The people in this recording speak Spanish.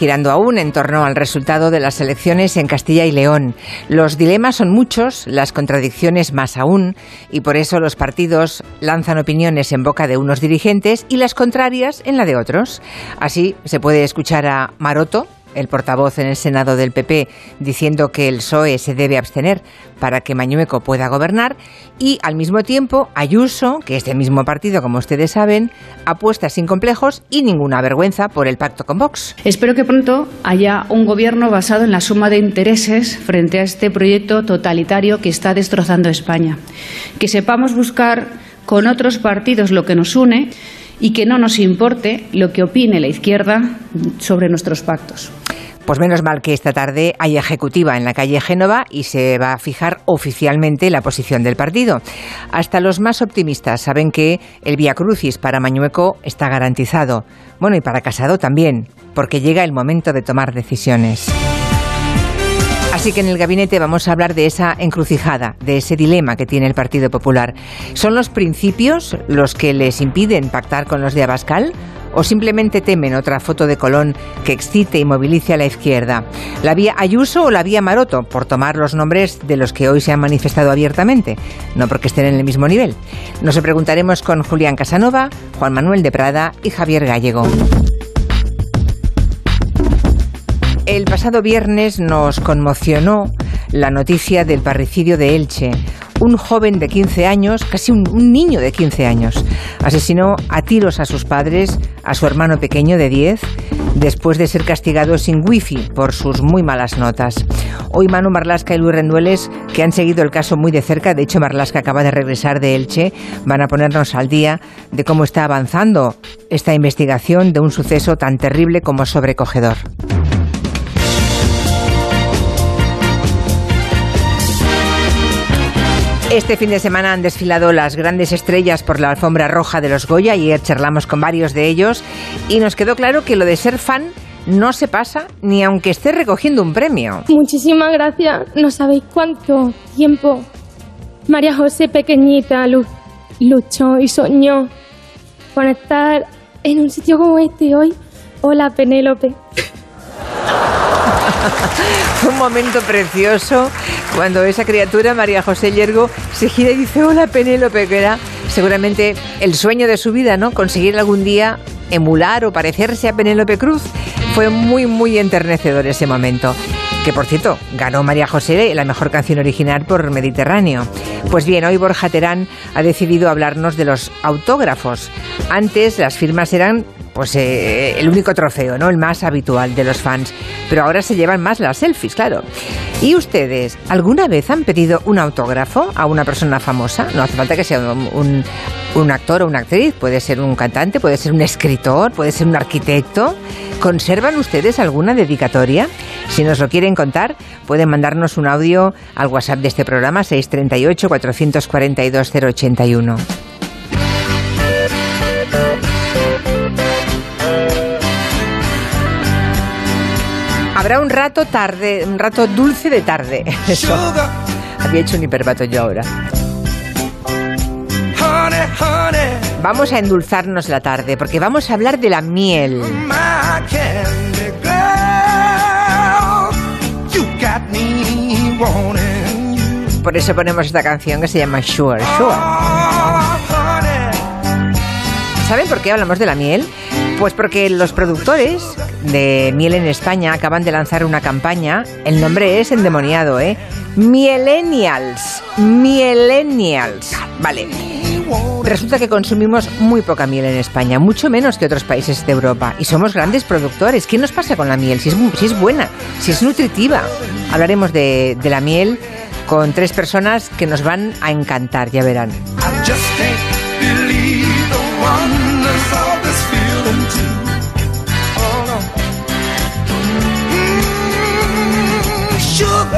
girando aún en torno al resultado de las elecciones en Castilla y León. Los dilemas son muchos, las contradicciones más aún, y por eso los partidos lanzan opiniones en boca de unos dirigentes y las contrarias en la de otros. Así se puede escuchar a Maroto, el portavoz en el Senado del PP diciendo que el PSOE se debe abstener para que Mañueco pueda gobernar y al mismo tiempo Ayuso, que es del mismo partido como ustedes saben, apuesta sin complejos y ninguna vergüenza por el pacto con Vox. Espero que pronto haya un gobierno basado en la suma de intereses frente a este proyecto totalitario que está destrozando España. Que sepamos buscar con otros partidos lo que nos une y que no nos importe lo que opine la izquierda sobre nuestros pactos. Pues menos mal que esta tarde hay ejecutiva en la calle Génova y se va a fijar oficialmente la posición del partido. Hasta los más optimistas saben que el Via Crucis para Mañueco está garantizado. Bueno, y para Casado también, porque llega el momento de tomar decisiones. Así que en el gabinete vamos a hablar de esa encrucijada, de ese dilema que tiene el Partido Popular. ¿Son los principios los que les impiden pactar con los de Abascal? ¿O simplemente temen otra foto de Colón que excite y movilice a la izquierda? ¿La vía Ayuso o la vía Maroto? Por tomar los nombres de los que hoy se han manifestado abiertamente, no porque estén en el mismo nivel. Nos preguntaremos con Julián Casanova, Juan Manuel de Prada y Javier Gallego. El pasado viernes nos conmocionó la noticia del parricidio de Elche. Un joven de 15 años, casi un, niño de 15 años, asesinó a tiros a sus padres, a su hermano pequeño de 10, después de ser castigado sin wifi por sus muy malas notas. Hoy Manu Marlasca y Luis Rendueles, que han seguido el caso muy de cerca, de hecho Marlasca acaba de regresar de Elche, van a ponernos al día de cómo está avanzando esta investigación de un suceso tan terrible como sobrecogedor. Este fin de semana han desfilado las grandes estrellas por la alfombra roja de los Goya. Ayer charlamos con varios de ellos y nos quedó claro que lo de ser fan no se pasa ni aunque esté recogiendo un premio. Muchísimas gracias. No sabéis cuánto tiempo María José pequeñita luchó y soñó con estar en un sitio como este hoy. Hola Penélope. un momento precioso cuando esa criatura, María José Yergo, se gira y dice, hola Penélope, que era seguramente el sueño de su vida, ¿no? Conseguir algún día emular o parecerse a Penélope Cruz. Fue muy, muy enternecedor ese momento. Que por cierto, ganó María José la mejor canción original por Mediterráneo. Pues bien, hoy Borja Terán ha decidido hablarnos de los autógrafos. Antes las firmas eran pues eh, el único trofeo, ¿no? El más habitual de los fans. Pero ahora se llevan más las selfies, claro. ¿Y ustedes alguna vez han pedido un autógrafo a una persona famosa? No hace falta que sea un, un actor o una actriz, puede ser un cantante, puede ser un escritor, puede ser un arquitecto. ¿Conservan ustedes alguna dedicatoria? Si nos lo quieren contar, pueden mandarnos un audio al WhatsApp de este programa 638 442 081. Habrá un rato tarde, un rato dulce de tarde. Eso. Había hecho un hiperbato yo ahora. Vamos a endulzarnos la tarde porque vamos a hablar de la miel. Por eso ponemos esta canción que se llama Sure, Sure. ¿Saben por qué hablamos de la miel? Pues porque los productores de miel en España acaban de lanzar una campaña. El nombre es endemoniado, ¿eh? Mielennials. Mielennials. Vale. Resulta que consumimos muy poca miel en España, mucho menos que otros países de Europa. Y somos grandes productores. ¿Qué nos pasa con la miel? Si es, si es buena, si es nutritiva. Hablaremos de la miel con tres personas que nos van a encantar, ya verán.